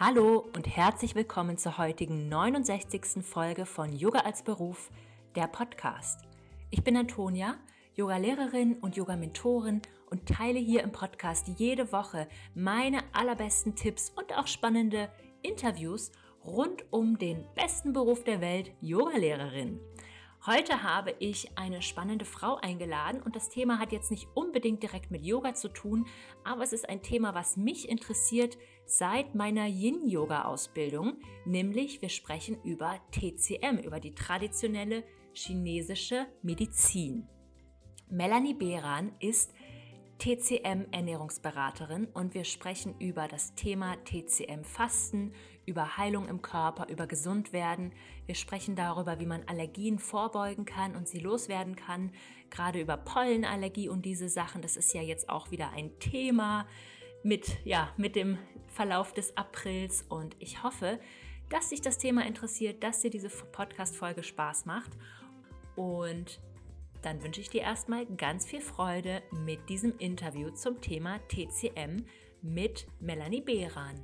Hallo und herzlich willkommen zur heutigen 69. Folge von Yoga als Beruf, der Podcast. Ich bin Antonia, Yoga-Lehrerin und Yoga-Mentorin und teile hier im Podcast jede Woche meine allerbesten Tipps und auch spannende Interviews rund um den besten Beruf der Welt, Yoga-Lehrerin. Heute habe ich eine spannende Frau eingeladen und das Thema hat jetzt nicht unbedingt direkt mit Yoga zu tun, aber es ist ein Thema, was mich interessiert seit meiner Yin-Yoga-Ausbildung, nämlich wir sprechen über TCM, über die traditionelle chinesische Medizin. Melanie Behran ist TCM-Ernährungsberaterin und wir sprechen über das Thema TCM-Fasten, über Heilung im Körper, über Gesundwerden. Wir sprechen darüber, wie man Allergien vorbeugen kann und sie loswerden kann, gerade über Pollenallergie und diese Sachen. Das ist ja jetzt auch wieder ein Thema mit, ja, mit dem Verlauf des Aprils und ich hoffe, dass dich das Thema interessiert, dass dir diese Podcast-Folge Spaß macht und dann wünsche ich dir erstmal ganz viel Freude mit diesem Interview zum Thema TCM mit Melanie Behran.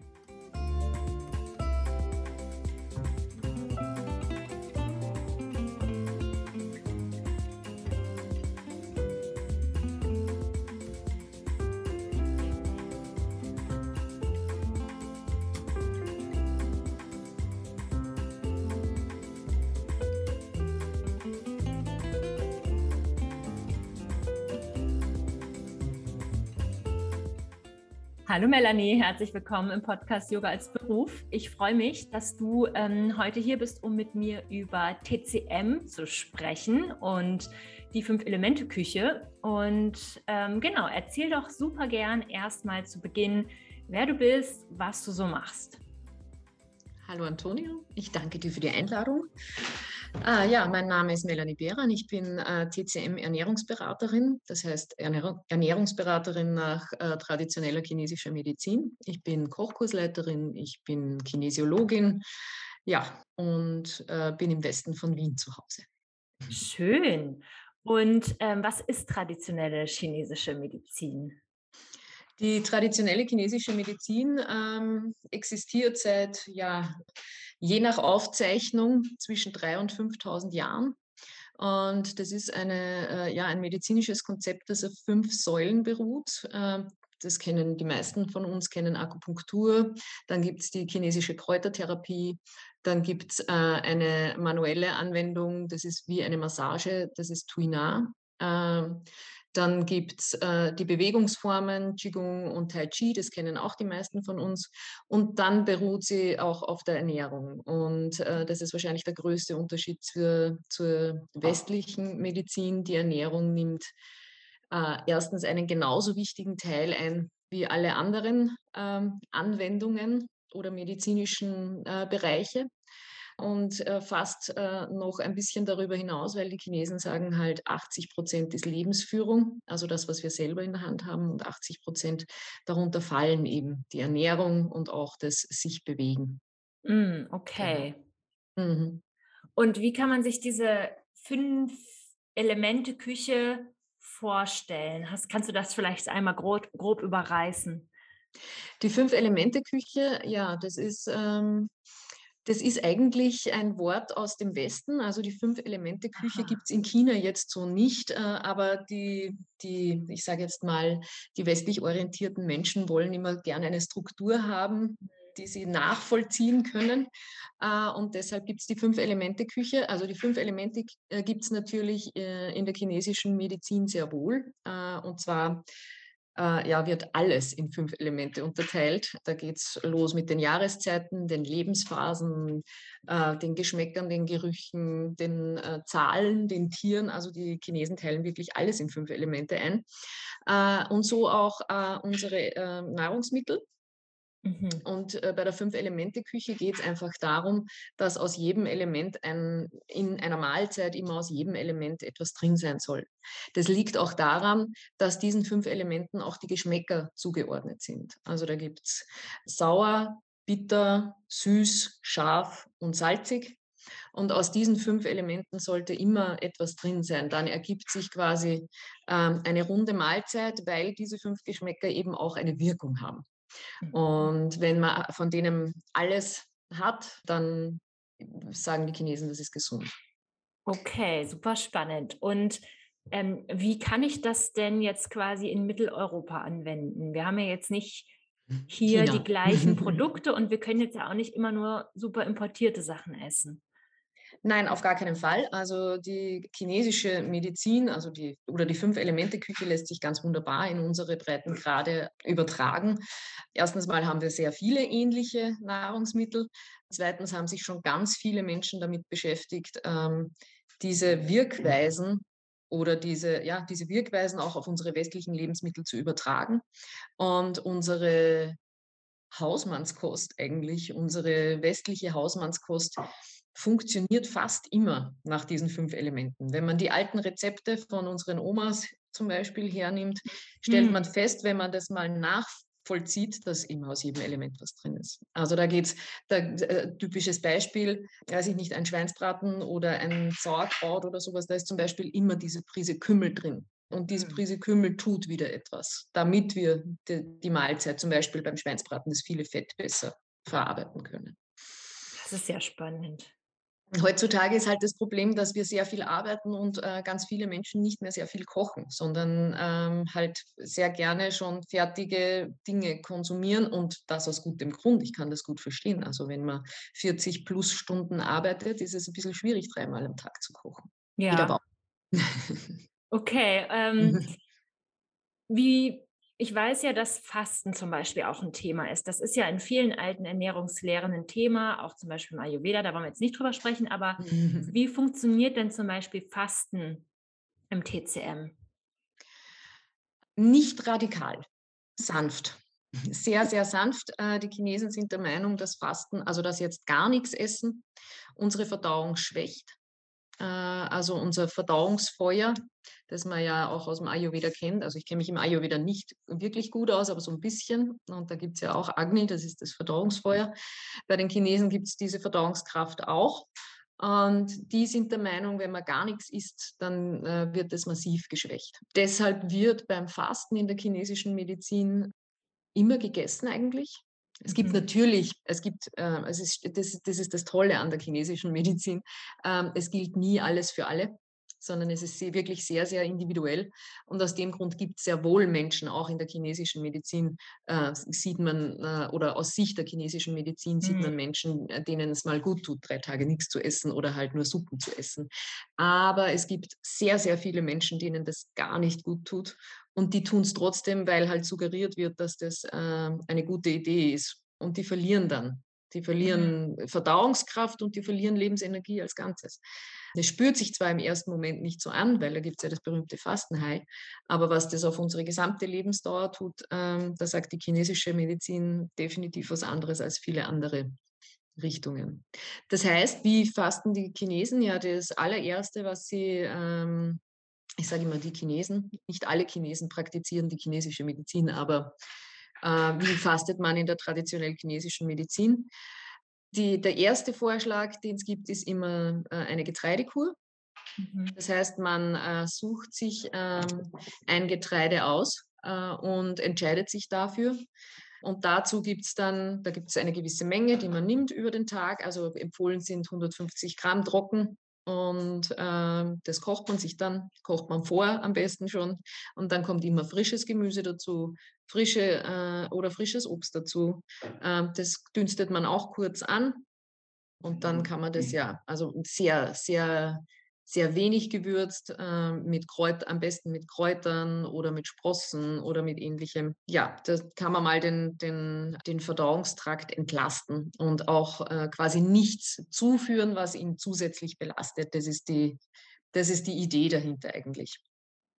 Hallo Melanie, herzlich willkommen im Podcast Yoga als Beruf. Ich freue mich, dass du ähm, heute hier bist, um mit mir über TCM zu sprechen und die Fünf-Elemente-Küche. Und ähm, genau, erzähl doch super gern erstmal zu Beginn, wer du bist, was du so machst. Hallo Antonio, ich danke dir für die Einladung. Ah, ja, mein Name ist Melanie Behran. Ich bin äh, TCM-Ernährungsberaterin, das heißt Ernährung, Ernährungsberaterin nach äh, traditioneller chinesischer Medizin. Ich bin Kochkursleiterin, ich bin Kinesiologin, ja, und äh, bin im Westen von Wien zu Hause. Schön. Und ähm, was ist traditionelle chinesische Medizin? Die traditionelle chinesische Medizin ähm, existiert seit ja, je nach Aufzeichnung zwischen 3.000 und 5.000 Jahren. Und das ist eine, äh, ja, ein medizinisches Konzept, das auf fünf Säulen beruht. Äh, das kennen die meisten von uns, kennen Akupunktur. Dann gibt es die chinesische Kräutertherapie. Dann gibt es äh, eine manuelle Anwendung, das ist wie eine Massage, das ist Tuina. Ähm, dann gibt es äh, die Bewegungsformen Qigong und Tai Chi, das kennen auch die meisten von uns. Und dann beruht sie auch auf der Ernährung. Und äh, das ist wahrscheinlich der größte Unterschied zur, zur westlichen Medizin. Die Ernährung nimmt äh, erstens einen genauso wichtigen Teil ein wie alle anderen ähm, Anwendungen oder medizinischen äh, Bereiche und äh, fast äh, noch ein bisschen darüber hinaus, weil die Chinesen sagen halt, 80 Prozent ist Lebensführung, also das, was wir selber in der Hand haben, und 80 Prozent darunter fallen eben die Ernährung und auch das sich bewegen. Mm, okay. Genau. Mhm. Und wie kann man sich diese fünf Elemente Küche vorstellen? Hast, kannst du das vielleicht einmal grob, grob überreißen? Die fünf Elemente Küche, ja, das ist ähm, das ist eigentlich ein Wort aus dem Westen. Also die Fünf-Elemente-Küche gibt es in China jetzt so nicht. Äh, aber die, die, ich sage jetzt mal, die westlich orientierten Menschen wollen immer gerne eine Struktur haben, die sie nachvollziehen können. Äh, und deshalb gibt es die Fünf-Elemente-Küche. Also die fünf Elemente äh, gibt es natürlich in der chinesischen Medizin sehr wohl. Und zwar äh, ja, wird alles in fünf Elemente unterteilt. Da geht es los mit den Jahreszeiten, den Lebensphasen, äh, den Geschmäckern, den Gerüchen, den äh, Zahlen, den Tieren. Also die Chinesen teilen wirklich alles in fünf Elemente ein. Äh, und so auch äh, unsere äh, Nahrungsmittel. Mhm. Und äh, bei der Fünf-Elemente-Küche geht es einfach darum, dass aus jedem Element ein, in einer Mahlzeit immer aus jedem Element etwas drin sein soll. Das liegt auch daran, dass diesen fünf Elementen auch die Geschmäcker zugeordnet sind. Also da gibt es sauer, bitter, süß, scharf und salzig. Und aus diesen fünf Elementen sollte immer etwas drin sein. Dann ergibt sich quasi ähm, eine runde Mahlzeit, weil diese fünf Geschmäcker eben auch eine Wirkung haben. Mhm. Und wenn man von denen alles hat, dann sagen die Chinesen, das ist gesund. Okay, super spannend. Und ähm, wie kann ich das denn jetzt quasi in Mitteleuropa anwenden? Wir haben ja jetzt nicht hier China. die gleichen Produkte und wir können jetzt ja auch nicht immer nur super importierte Sachen essen. Nein, auf gar keinen Fall. Also die chinesische Medizin, also die oder die Fünf-Elemente-Küche lässt sich ganz wunderbar in unsere Breitengrade übertragen. Erstens mal haben wir sehr viele ähnliche Nahrungsmittel. Zweitens haben sich schon ganz viele Menschen damit beschäftigt, ähm, diese Wirkweisen oder diese, ja, diese Wirkweisen auch auf unsere westlichen Lebensmittel zu übertragen. Und unsere Hausmannskost eigentlich, unsere westliche Hausmannskost funktioniert fast immer nach diesen fünf Elementen. Wenn man die alten Rezepte von unseren Omas zum Beispiel hernimmt, stellt hm. man fest, wenn man das mal nachvollzieht, dass immer aus jedem Element was drin ist. Also da geht es, äh, typisches Beispiel, weiß ich nicht, ein Schweinsbraten oder ein Sauerkraut oder sowas, da ist zum Beispiel immer diese Prise Kümmel drin. Und diese hm. Prise Kümmel tut wieder etwas, damit wir die, die Mahlzeit, zum Beispiel beim Schweinsbraten, das viele Fett besser verarbeiten können. Das ist sehr spannend. Heutzutage ist halt das Problem, dass wir sehr viel arbeiten und äh, ganz viele Menschen nicht mehr sehr viel kochen, sondern ähm, halt sehr gerne schon fertige Dinge konsumieren und das aus gutem Grund. Ich kann das gut verstehen. Also wenn man 40 plus Stunden arbeitet, ist es ein bisschen schwierig, dreimal am Tag zu kochen. Ja. okay. Ähm, wie ich weiß ja, dass Fasten zum Beispiel auch ein Thema ist. Das ist ja in vielen alten Ernährungslehren ein Thema, auch zum Beispiel im Ayurveda, da wollen wir jetzt nicht drüber sprechen, aber wie funktioniert denn zum Beispiel Fasten im TCM? Nicht radikal, sanft. Sehr, sehr sanft. Äh, die Chinesen sind der Meinung, dass Fasten, also dass jetzt gar nichts essen, unsere Verdauung schwächt. Äh, also unser Verdauungsfeuer, das man ja auch aus dem Ayurveda kennt. Also ich kenne mich im Ayurveda nicht wirklich gut aus, aber so ein bisschen. Und da gibt es ja auch Agni, das ist das Verdauungsfeuer. Bei den Chinesen gibt es diese Verdauungskraft auch. Und die sind der Meinung, wenn man gar nichts isst, dann äh, wird das massiv geschwächt. Deshalb wird beim Fasten in der chinesischen Medizin immer gegessen eigentlich. Es gibt mhm. natürlich, es gibt, äh, es ist, das, das ist das Tolle an der chinesischen Medizin, ähm, es gilt nie alles für alle sondern es ist wirklich sehr, sehr individuell. Und aus dem Grund gibt es sehr wohl Menschen, auch in der chinesischen Medizin äh, sieht man, äh, oder aus Sicht der chinesischen Medizin sieht mhm. man Menschen, äh, denen es mal gut tut, drei Tage nichts zu essen oder halt nur Suppen zu essen. Aber es gibt sehr, sehr viele Menschen, denen das gar nicht gut tut. Und die tun es trotzdem, weil halt suggeriert wird, dass das äh, eine gute Idee ist. Und die verlieren dann. Die verlieren mhm. Verdauungskraft und die verlieren Lebensenergie als Ganzes. Das spürt sich zwar im ersten Moment nicht so an, weil da gibt es ja das berühmte Fastenhai, aber was das auf unsere gesamte Lebensdauer tut, ähm, da sagt die chinesische Medizin definitiv was anderes als viele andere Richtungen. Das heißt, wie fasten die Chinesen? Ja, das allererste, was sie, ähm, ich sage immer die Chinesen, nicht alle Chinesen praktizieren die chinesische Medizin, aber äh, wie fastet man in der traditionell chinesischen Medizin? Die, der erste Vorschlag, den es gibt, ist immer äh, eine Getreidekur. Mhm. Das heißt, man äh, sucht sich ähm, ein Getreide aus äh, und entscheidet sich dafür. Und dazu gibt es dann, da gibt es eine gewisse Menge, die man nimmt über den Tag. Also empfohlen sind 150 Gramm trocken und äh, das kocht man sich dann, kocht man vor am besten schon. Und dann kommt immer frisches Gemüse dazu, frische äh, oder frisches Obst dazu. Äh, das dünstet man auch kurz an. Und dann kann man das ja, also sehr, sehr sehr wenig gewürzt, äh, mit Kräut, am besten mit Kräutern oder mit Sprossen oder mit ähnlichem. Ja, da kann man mal den, den, den Verdauungstrakt entlasten und auch äh, quasi nichts zuführen, was ihn zusätzlich belastet. Das ist die, das ist die Idee dahinter eigentlich.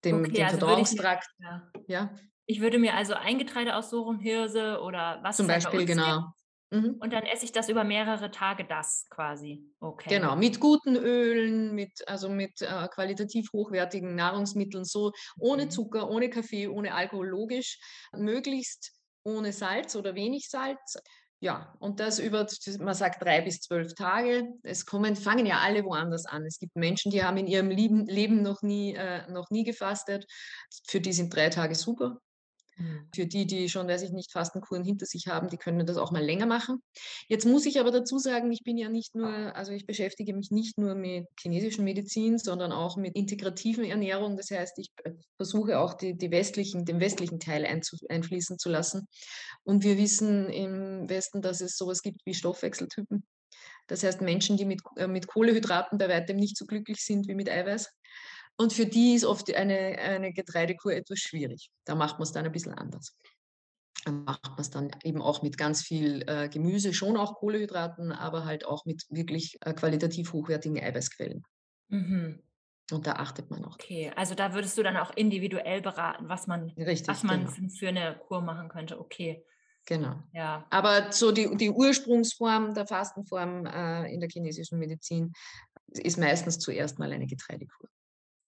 Dem, okay, den also Verdauungstrakt. Ich, ja. ja. Ich würde mir also ein Getreide aussuchen, Hirse oder was Zum Beispiel, genau. Gibt. Mhm. Und dann esse ich das über mehrere Tage, das quasi. Okay. Genau, mit guten Ölen, mit, also mit äh, qualitativ hochwertigen Nahrungsmitteln, so ohne mhm. Zucker, ohne Kaffee, ohne Alkohol, logisch, möglichst ohne Salz oder wenig Salz. Ja, und das über, man sagt drei bis zwölf Tage. Es kommen, fangen ja alle woanders an. Es gibt Menschen, die haben in ihrem Leben, Leben noch, nie, äh, noch nie gefastet. Für die sind drei Tage super. Mhm. Für die, die schon, weiß ich nicht, Fastenkuren hinter sich haben, die können das auch mal länger machen. Jetzt muss ich aber dazu sagen, ich bin ja nicht nur, also ich beschäftige mich nicht nur mit chinesischen Medizin, sondern auch mit integrativen Ernährung. Das heißt, ich äh, versuche auch die, die westlichen, den westlichen Teil einfließen zu lassen. Und wir wissen im Westen, dass es sowas gibt wie Stoffwechseltypen. Das heißt, Menschen, die mit, äh, mit Kohlehydraten bei weitem nicht so glücklich sind wie mit Eiweiß. Und für die ist oft eine, eine Getreidekur etwas schwierig. Da macht man es dann ein bisschen anders. Da macht man es dann eben auch mit ganz viel äh, Gemüse, schon auch Kohlehydraten, aber halt auch mit wirklich äh, qualitativ hochwertigen Eiweißquellen. Mhm. Und da achtet man auch. Okay, also da würdest du dann auch individuell beraten, was man, Richtig, was man genau. für eine Kur machen könnte. Okay. Genau. Ja. Aber so die, die Ursprungsform der Fastenform äh, in der chinesischen Medizin ist meistens zuerst mal eine Getreidekur.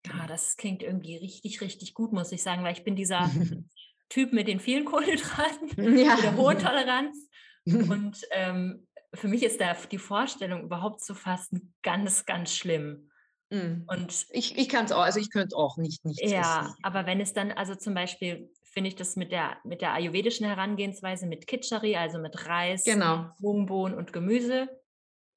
Ja, das klingt irgendwie richtig, richtig gut, muss ich sagen, weil ich bin dieser Typ mit den vielen Kohlenhydraten, ja. mit der hohen Toleranz. Und ähm, für mich ist da die Vorstellung, überhaupt zu fasten, ganz, ganz schlimm. Mm. Und ich, ich kann es auch, also ich könnte auch nicht nicht. Ja, essen. aber wenn es dann, also zum Beispiel finde ich das mit der, mit der ayurvedischen Herangehensweise, mit Kitschari, also mit Reis, genau. Bohnenbohnen und Gemüse,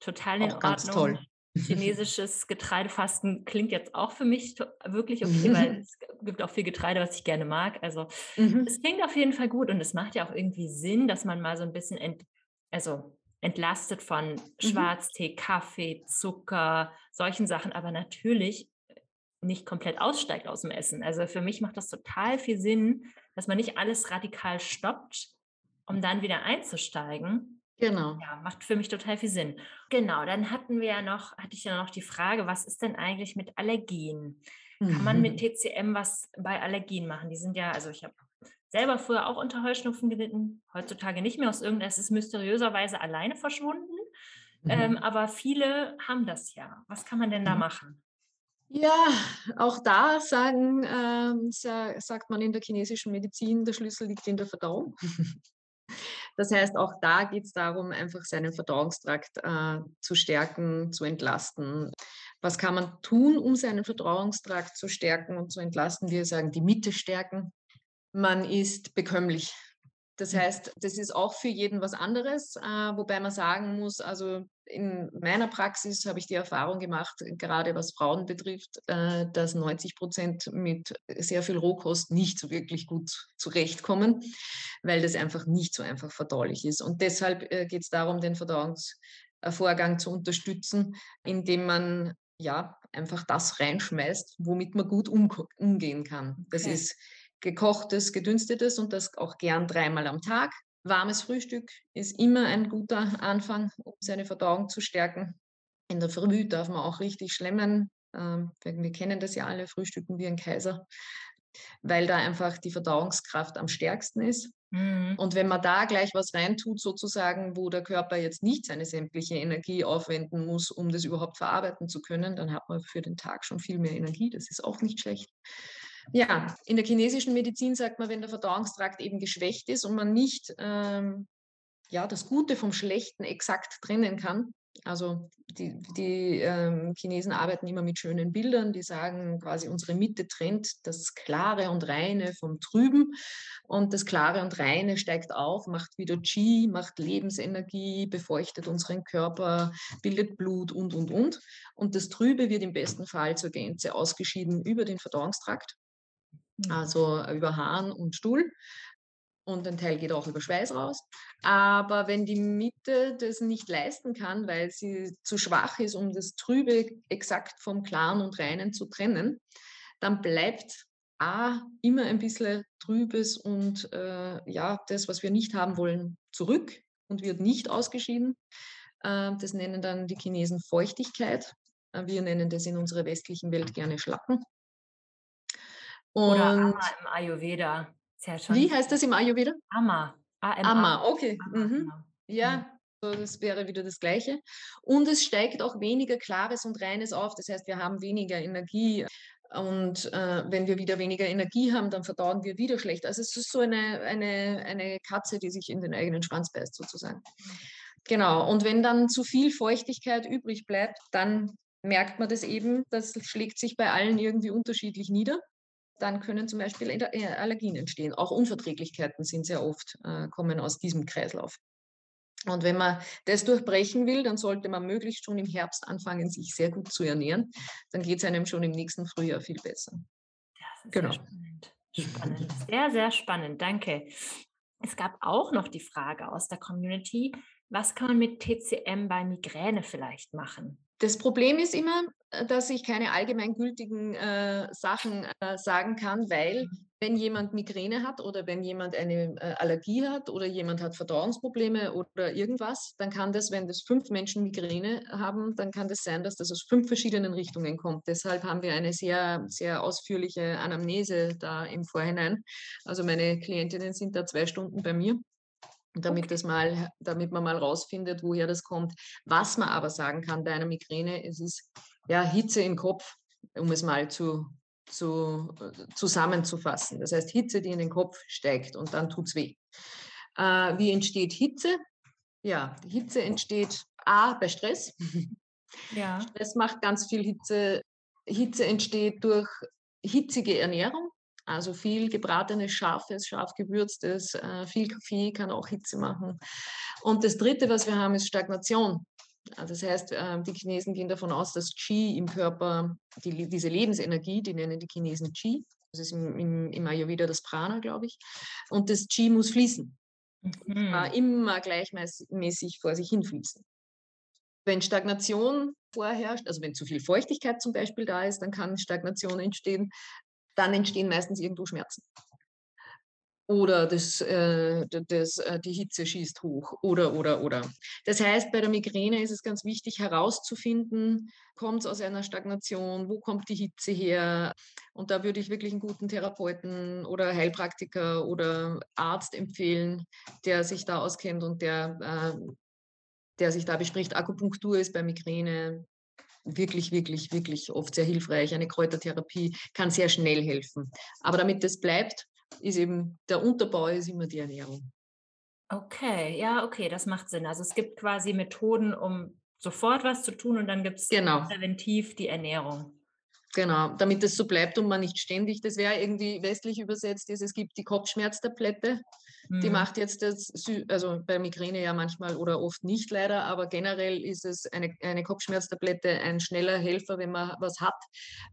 total in auch Ordnung. Ganz toll. Chinesisches Getreidefasten klingt jetzt auch für mich wirklich okay, weil es gibt auch viel Getreide, was ich gerne mag. Also mhm. es klingt auf jeden Fall gut und es macht ja auch irgendwie Sinn, dass man mal so ein bisschen ent, also entlastet von mhm. Schwarztee, Kaffee, Zucker, solchen Sachen, aber natürlich nicht komplett aussteigt aus dem Essen. Also für mich macht das total viel Sinn, dass man nicht alles radikal stoppt, um dann wieder einzusteigen, Genau. Ja, macht für mich total viel Sinn. Genau, dann hatten wir ja noch, hatte ich ja noch die Frage, was ist denn eigentlich mit Allergien? Kann man mit mhm. TCM was bei Allergien machen? Die sind ja, also ich habe selber früher auch unter Heuschnupfen gelitten, heutzutage nicht mehr aus irgendeinem, es ist mysteriöserweise alleine verschwunden. Ähm, mhm. Ähm, aber viele haben das ja. Was kann man denn da mhm. machen? Ja, auch da sagen, ähm, sagt man in der chinesischen Medizin, der Schlüssel liegt in der Verdauung. Das heißt, auch da geht es darum, einfach seinen Verdauungstrakt äh, zu stärken, zu entlasten. Was kann man tun, um seinen Verdauungstrakt zu stärken und zu entlasten? Wir sagen, die Mitte stärken. Man ist bekömmlich. Das mhm. heißt, das ist auch für jeden was anderes, äh, wobei man sagen muss, also in meiner Praxis habe ich die Erfahrung gemacht, gerade was Frauen betrifft, äh, dass 90 Prozent mit sehr viel Rohkost nicht so wirklich gut zurechtkommen, weil das einfach nicht so einfach verdaulich ist. Und deshalb äh, geht es darum, den Verdauungsvorgang zu unterstützen, indem man ja einfach das reinschmeißt, womit man gut um, umgehen kann. Das okay. ist gekochtes, gedünstetes und das auch gern dreimal am Tag. Warmes Frühstück ist immer ein guter Anfang, um seine Verdauung zu stärken. In der Früh darf man auch richtig schlemmen. Ähm, wir kennen das ja alle, frühstücken wie ein Kaiser, weil da einfach die Verdauungskraft am stärksten ist. Mhm. Und wenn man da gleich was reintut, sozusagen, wo der Körper jetzt nicht seine sämtliche Energie aufwenden muss, um das überhaupt verarbeiten zu können, dann hat man für den Tag schon viel mehr Energie. Das ist auch nicht schlecht. Ja, in der chinesischen Medizin sagt man, wenn der Verdauungstrakt eben geschwächt ist und man nicht ähm, ja, das Gute vom Schlechten exakt trennen kann. Also die, die ähm, Chinesen arbeiten immer mit schönen Bildern, die sagen quasi, unsere Mitte trennt das Klare und Reine vom Trüben und das Klare und Reine steigt auf, macht wieder Qi, macht Lebensenergie, befeuchtet unseren Körper, bildet Blut und, und, und. Und das Trübe wird im besten Fall zur Gänze ausgeschieden über den Verdauungstrakt. Also über Hahn und Stuhl. Und ein Teil geht auch über Schweiß raus. Aber wenn die Mitte das nicht leisten kann, weil sie zu schwach ist, um das Trübe exakt vom Klaren und Reinen zu trennen, dann bleibt A immer ein bisschen Trübes und äh, ja, das, was wir nicht haben wollen, zurück und wird nicht ausgeschieden. Äh, das nennen dann die Chinesen Feuchtigkeit. Äh, wir nennen das in unserer westlichen Welt gerne Schlacken. Oder Ama im Ayurveda. Ja wie heißt das im Ayurveda? Ama. Ama, okay. Ama, mhm. Genau. Ja, mhm. so, das wäre wieder das Gleiche. Und es steigt auch weniger Klares und Reines auf. Das heißt, wir haben weniger Energie. Und äh, wenn wir wieder weniger Energie haben, dann verdauen wir wieder schlecht. Also es ist so eine, eine, eine Katze, die sich in den eigenen Schwanz beißt, sozusagen. Genau. Und wenn dann zu viel Feuchtigkeit übrig bleibt, dann merkt man das eben. Das schlägt sich bei allen irgendwie unterschiedlich nieder. Dann können zum Beispiel äh, Allergien entstehen. Auch Unverträglichkeiten sind sehr oft, äh, kommen aus diesem Kreislauf. Und wenn man das durchbrechen will, dann sollte man möglichst schon im Herbst anfangen, sich sehr gut zu ernähren. Dann geht es einem schon im nächsten Frühjahr viel besser. Das ist genau. Sehr spannend. spannend. Sehr, sehr spannend. Danke. Es gab auch noch die Frage aus der Community, was kann man mit TCM bei Migräne vielleicht machen? Das Problem ist immer, äh, dass ich keine allgemeingültigen äh, Sachen äh, sagen kann, weil mhm. wenn jemand Migräne hat oder wenn jemand eine äh, Allergie hat oder jemand hat Verdauungsprobleme oder irgendwas, dann kann das, wenn das fünf Menschen Migräne haben, dann kann das sein, dass das aus fünf verschiedenen Richtungen kommt. Deshalb haben wir eine sehr, sehr ausführliche Anamnese da im Vorhinein. Also meine Klientinnen sind da zwei Stunden bei mir damit, okay. das mal, damit man mal rausfindet, woher das kommt. Was man aber sagen kann bei einer Migräne, es ist ja, Hitze im Kopf, um es mal zu, zu, zusammenzufassen. Das heißt, Hitze, die in den Kopf steigt und dann tut es weh. Äh, wie entsteht Hitze? Ja, Hitze entsteht A bei Stress. Ja. Stress macht ganz viel Hitze. Hitze entsteht durch hitzige Ernährung. Also viel gebratenes, scharfes, scharf gewürztes, äh, viel Kaffee kann auch Hitze machen. Und das Dritte, was wir haben, ist Stagnation. Das heißt, äh, die Chinesen gehen davon aus, dass Qi im Körper, die, diese Lebensenergie, die nennen die Chinesen Qi, das ist im, im, im Ayurveda das Prana, glaube ich, und das Qi muss fließen. Mhm. Immer gleichmäßig vor sich hinfließen. Wenn Stagnation vorherrscht, also wenn zu viel Feuchtigkeit zum Beispiel da ist, dann kann Stagnation entstehen dann entstehen meistens irgendwo Schmerzen. Oder das, äh, das, äh, die Hitze schießt hoch. Oder, oder, oder. Das heißt, bei der Migräne ist es ganz wichtig herauszufinden, kommt es aus einer Stagnation, wo kommt die Hitze her? Und da würde ich wirklich einen guten Therapeuten oder Heilpraktiker oder Arzt empfehlen, der sich da auskennt und der, äh, der sich da bespricht. Akupunktur ist bei Migräne wirklich, wirklich, wirklich oft sehr hilfreich. Eine Kräutertherapie kann sehr schnell helfen. Aber damit das bleibt, ist eben der Unterbau ist immer die Ernährung. Okay, ja, okay, das macht Sinn. Also es gibt quasi Methoden, um sofort was zu tun und dann gibt es genau. präventiv die Ernährung. Genau, damit es so bleibt und man nicht ständig, das wäre irgendwie westlich übersetzt, ist, es gibt die Kopfschmerztablette, die mhm. macht jetzt das, also bei Migräne ja manchmal oder oft nicht leider, aber generell ist es eine, eine Kopfschmerztablette ein schneller Helfer, wenn man was hat.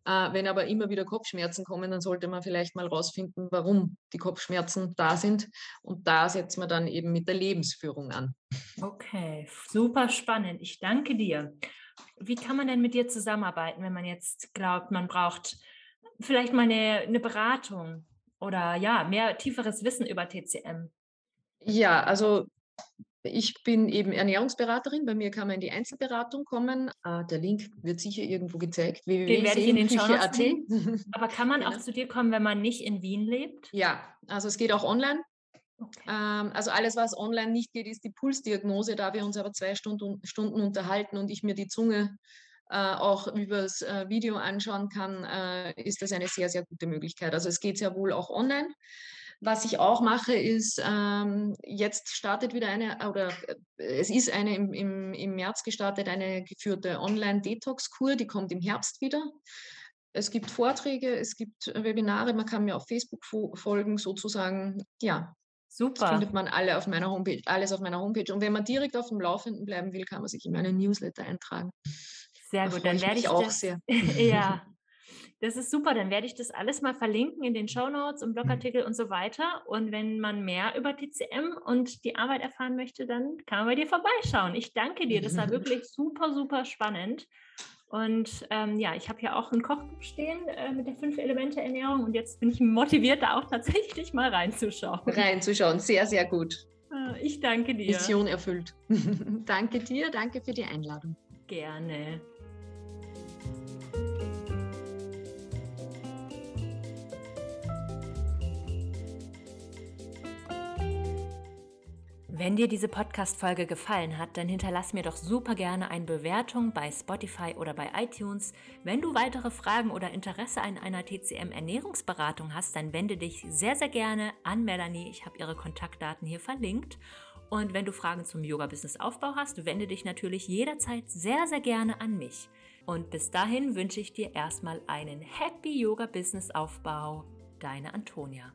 Äh, wenn aber immer wieder Kopfschmerzen kommen, dann sollte man vielleicht mal rausfinden, warum die Kopfschmerzen da sind. Und da setzt man dann eben mit der Lebensführung an. Okay, super spannend. Ich danke dir. Wie kann man denn mit dir zusammenarbeiten, wenn man jetzt glaubt, man braucht vielleicht mal eine, eine Beratung oder ja, mehr tieferes Wissen über TCM? Ja, also ich bin eben Ernährungsberaterin. Bei mir kann man in die Einzelberatung kommen. Ah, der Link wird sicher irgendwo gezeigt. Den werde ich in den Shownotes Aber kann man auch genau. zu dir kommen, wenn man nicht in Wien lebt? Ja, also es geht auch online. Okay. Ähm, also alles, was online nicht geht, ist die Pulsdiagnose. Da wir uns aber zwei Stunden, Stunden unterhalten und ich mir die Zunge äh, auch übers äh, Video anschauen kann, äh, ist das eine sehr, sehr gute Möglichkeit. Also es geht sehr wohl auch online. Was ich auch mache, ist, ähm, jetzt startet wieder eine, oder äh, es ist eine im, im, im März gestartet, eine geführte Online-Detox-Kur, die kommt im Herbst wieder. Es gibt Vorträge, es gibt Webinare, man kann mir auf Facebook folgen, sozusagen. Ja, Super. Das findet man alle auf meiner Homepage, alles auf meiner Homepage. Und wenn man direkt auf dem Laufenden bleiben will, kann man sich in meine Newsletter eintragen. Sehr gut, dann werde ich auch das, sehr. ja, das ist super. Dann werde ich das alles mal verlinken in den Show Notes und Blogartikel und so weiter. Und wenn man mehr über TCM und die Arbeit erfahren möchte, dann kann man bei dir vorbeischauen. Ich danke dir. Das war wirklich super, super spannend. Und ähm, ja, ich habe ja auch ein Kochbuch stehen äh, mit der Fünf-Elemente-Ernährung und jetzt bin ich motiviert, da auch tatsächlich mal reinzuschauen. Reinzuschauen, sehr, sehr gut. Ah, ich danke dir. Mission erfüllt. danke dir, danke für die Einladung. Gerne. Wenn dir diese Podcast-Folge gefallen hat, dann hinterlass mir doch super gerne eine Bewertung bei Spotify oder bei iTunes. Wenn du weitere Fragen oder Interesse an einer TCM-Ernährungsberatung hast, dann wende dich sehr, sehr gerne an Melanie. Ich habe ihre Kontaktdaten hier verlinkt. Und wenn du Fragen zum Yoga-Business-Aufbau hast, wende dich natürlich jederzeit sehr, sehr gerne an mich. Und bis dahin wünsche ich dir erstmal einen Happy Yoga-Business-Aufbau. deine Antonia.